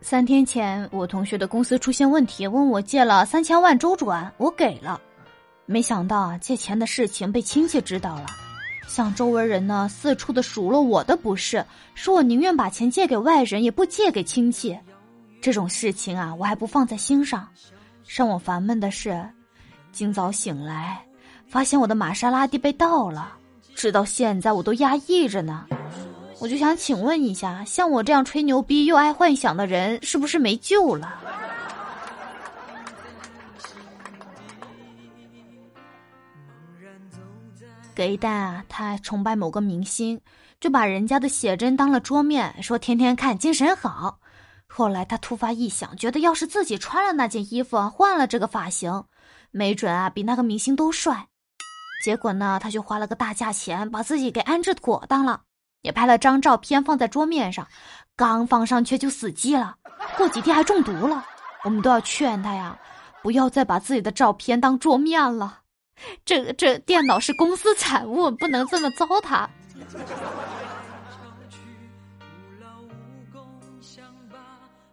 三天前，我同学的公司出现问题，问我借了三千万周转，我给了。没想到，借钱的事情被亲戚知道了，向周围人呢四处的数落我的不是，说我宁愿把钱借给外人，也不借给亲戚。这种事情啊，我还不放在心上。让我烦闷的是，今早醒来，发现我的玛莎拉蒂被盗了，直到现在我都压抑着呢。我就想请问一下，像我这样吹牛逼又爱幻想的人，是不是没救了？葛一蛋啊，他崇拜某个明星，就把人家的写真当了桌面，说天天看精神好。后来他突发异想，觉得要是自己穿了那件衣服，换了这个发型，没准啊比那个明星都帅。结果呢，他就花了个大价钱，把自己给安置妥当了。也拍了张照片放在桌面上，刚放上去就死机了，过几天还中毒了。我们都要劝他呀，不要再把自己的照片当桌面了。这这电脑是公司产物，不能这么糟蹋。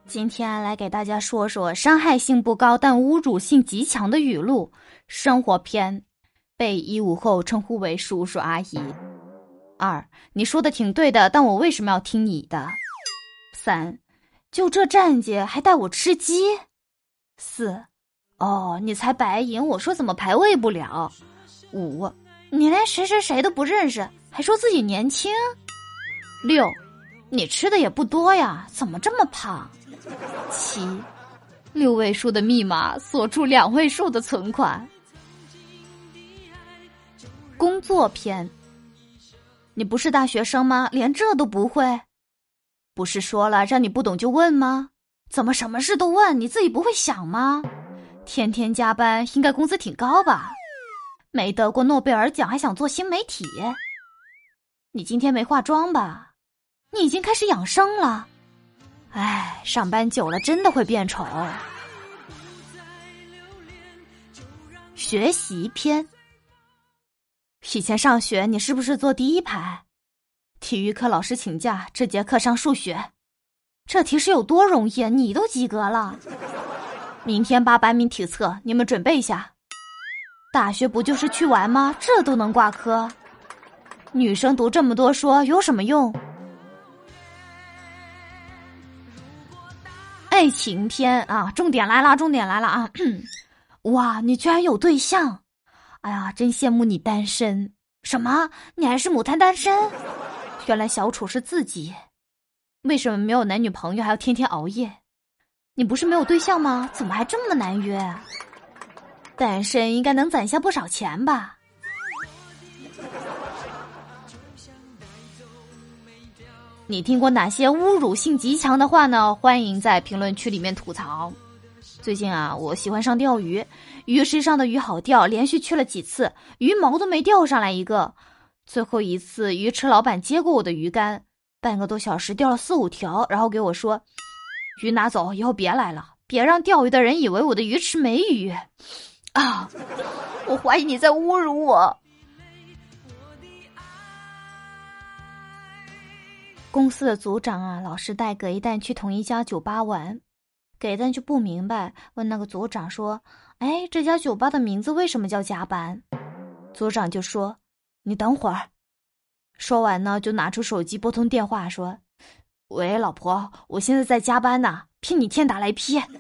今天来给大家说说伤害性不高但侮辱性极强的语录，生活篇，被一五后称呼为叔叔阿姨。二，你说的挺对的，但我为什么要听你的？三，就这战绩还带我吃鸡？四，哦，你才白银，我说怎么排位不了？五，你连谁谁谁都不认识，还说自己年轻？六，你吃的也不多呀，怎么这么胖？七，六位数的密码锁住两位数的存款。工作篇。你不是大学生吗？连这都不会？不是说了让你不懂就问吗？怎么什么事都问？你自己不会想吗？天天加班，应该工资挺高吧？没得过诺贝尔奖还想做新媒体？你今天没化妆吧？你已经开始养生了？哎，上班久了真的会变丑。学习篇。以前上学，你是不是坐第一排？体育课老师请假，这节课上数学。这题是有多容易？你都及格了。明天八百米体测，你们准备一下。大学不就是去玩吗？这都能挂科？女生读这么多书有什么用？爱情篇啊，重点来了，重点来了啊！哇，你居然有对象！哎呀，真羡慕你单身！什么？你还是母胎单身？原来小楚是自己，为什么没有男女朋友还要天天熬夜？你不是没有对象吗？怎么还这么难约？单身应该能攒下不少钱吧？你听过哪些侮辱性极强的话呢？欢迎在评论区里面吐槽。最近啊，我喜欢上钓鱼，鱼池上的鱼好钓，连续去了几次，鱼毛都没钓上来一个。最后一次，鱼池老板接过我的鱼竿，半个多小时钓了四五条，然后给我说：“鱼拿走，以后别来了，别让钓鱼的人以为我的鱼池没鱼。”啊，我怀疑你在侮辱我。公司的组长啊，老是带葛一蛋去同一家酒吧玩。给蛋就不明白，问那个组长说：“哎，这家酒吧的名字为什么叫加班？”组长就说：“你等会儿。”说完呢，就拿出手机拨通电话说：“喂，老婆，我现在在加班呢，骗你天打雷劈。”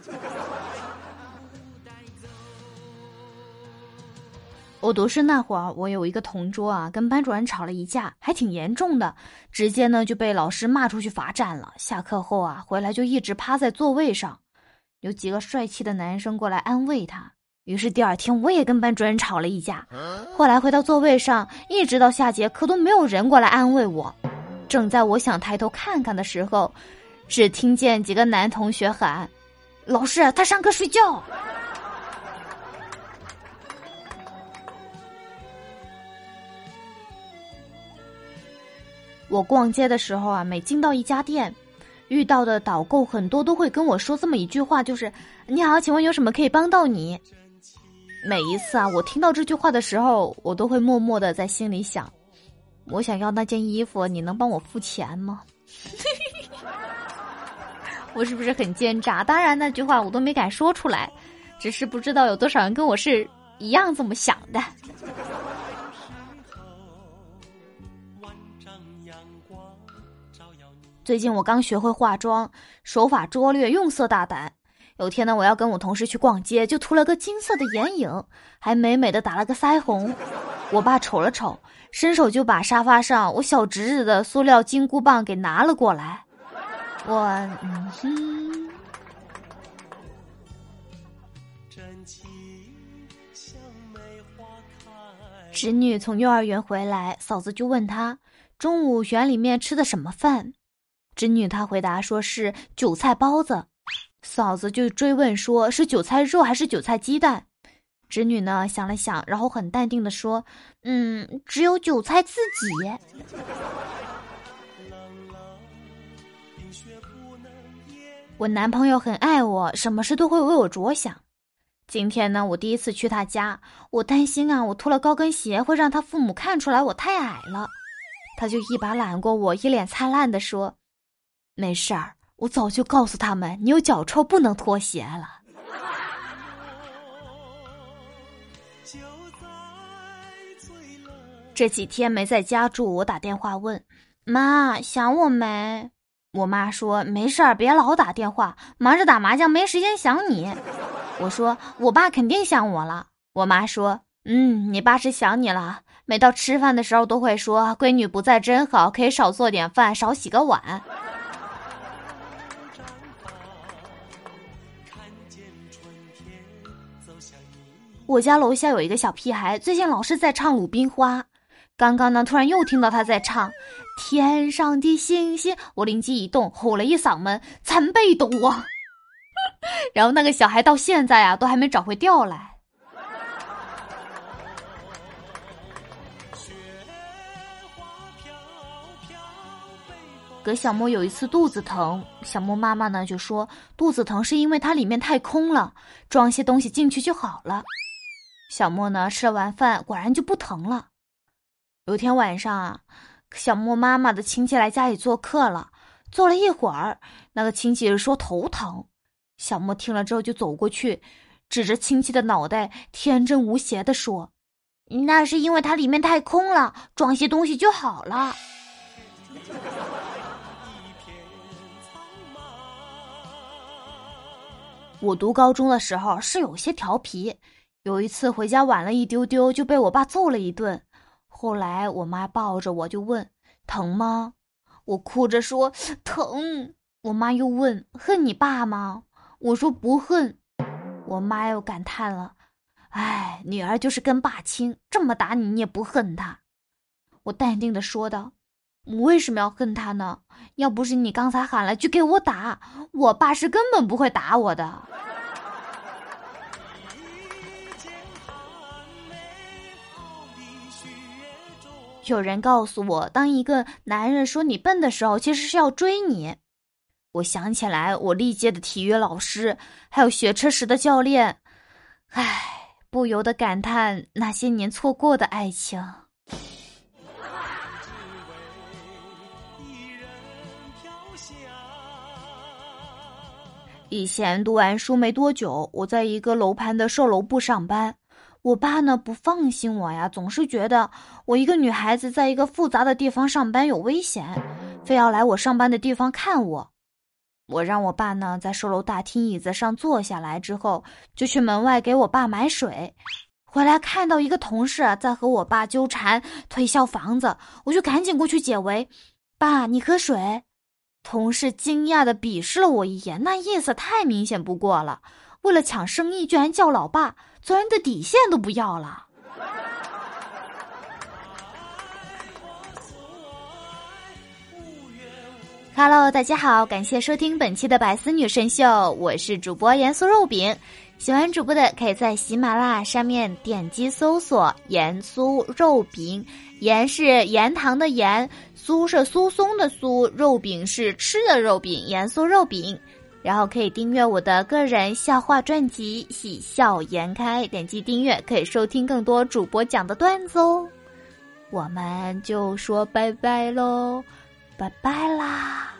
我读书那会儿，我有一个同桌啊，跟班主任吵了一架，还挺严重的，直接呢就被老师骂出去罚站了。下课后啊，回来就一直趴在座位上。有几个帅气的男生过来安慰他，于是第二天我也跟班主任吵了一架。后来回到座位上，一直到下节课都没有人过来安慰我。正在我想抬头看看的时候，只听见几个男同学喊：“老师，他上课睡觉。”我逛街的时候啊，每进到一家店。遇到的导购很多都会跟我说这么一句话，就是“你好，请问有什么可以帮到你？”每一次啊，我听到这句话的时候，我都会默默的在心里想：我想要那件衣服，你能帮我付钱吗？我是不是很奸诈？当然那句话我都没敢说出来，只是不知道有多少人跟我是一样这么想的。最近我刚学会化妆，手法拙劣，用色大胆。有天呢，我要跟我同事去逛街，就涂了个金色的眼影，还美美的打了个腮红。我爸瞅了瞅，伸手就把沙发上我小侄子的塑料金箍棒给拿了过来。我嗯哼。侄女从幼儿园回来，嫂子就问她中午园里面吃的什么饭。侄女她回答说是韭菜包子，嫂子就追问说是韭菜肉还是韭菜鸡蛋。侄女呢想了想，然后很淡定的说：“嗯，只有韭菜自己。”我男朋友很爱我，什么事都会为我着想。今天呢，我第一次去他家，我担心啊，我脱了高跟鞋会让他父母看出来我太矮了，他就一把揽过我，一脸灿烂的说。没事儿，我早就告诉他们，你有脚臭不能脱鞋了。这几天没在家住，我打电话问妈想我没？我妈说没事儿，别老打电话，忙着打麻将没时间想你。我说我爸肯定想我了。我妈说嗯，你爸是想你了，每到吃饭的时候都会说闺女不在真好，可以少做点饭，少洗个碗。我家楼下有一个小屁孩，最近老是在唱《鲁冰花》。刚刚呢，突然又听到他在唱《天上的星星》，我灵机一动，吼了一嗓门：“参北斗啊！” 然后那个小孩到现在啊，都还没找回调来。葛小莫有一次肚子疼，小莫妈妈呢就说肚子疼是因为它里面太空了，装些东西进去就好了。小莫呢吃了完饭，果然就不疼了。有天晚上啊，小莫妈妈的亲戚来家里做客了，坐了一会儿，那个亲戚说头疼。小莫听了之后就走过去，指着亲戚的脑袋，天真无邪的说：“那是因为它里面太空了，装些东西就好了。”我读高中的时候是有些调皮。有一次回家晚了一丢丢，就被我爸揍了一顿。后来我妈抱着我就问：“疼吗？”我哭着说：“疼。”我妈又问：“恨你爸吗？”我说：“不恨。”我妈又感叹了：“哎，女儿就是跟爸亲，这么打你，你也不恨他。”我淡定的说道：“我为什么要恨他呢？要不是你刚才喊了，就给我打，我爸是根本不会打我的。”有人告诉我，当一个男人说你笨的时候，其实是要追你。我想起来，我历届的体育老师，还有学车时的教练，唉，不由得感叹那些年错过的爱情。以前读完书没多久，我在一个楼盘的售楼部上班。我爸呢不放心我呀，总是觉得我一个女孩子在一个复杂的地方上班有危险，非要来我上班的地方看我。我让我爸呢在售楼大厅椅子上坐下来之后，就去门外给我爸买水。回来看到一个同事在和我爸纠缠推销房子，我就赶紧过去解围。爸，你喝水。同事惊讶的鄙视了我一眼，那意思太明显不过了。为了抢生意，居然叫老爸，做人的底线都不要了。Hello，大家好，感谢收听本期的百思女神秀，我是主播盐酥肉饼。喜欢主播的可以在喜马拉雅上面点击搜索“盐酥肉饼”，盐是盐糖的盐，酥是酥松的酥，肉饼是吃的肉饼，盐酥肉饼。然后可以订阅我的个人笑话专辑《喜笑颜开》，点击订阅可以收听更多主播讲的段子哦。我们就说拜拜喽，拜拜啦。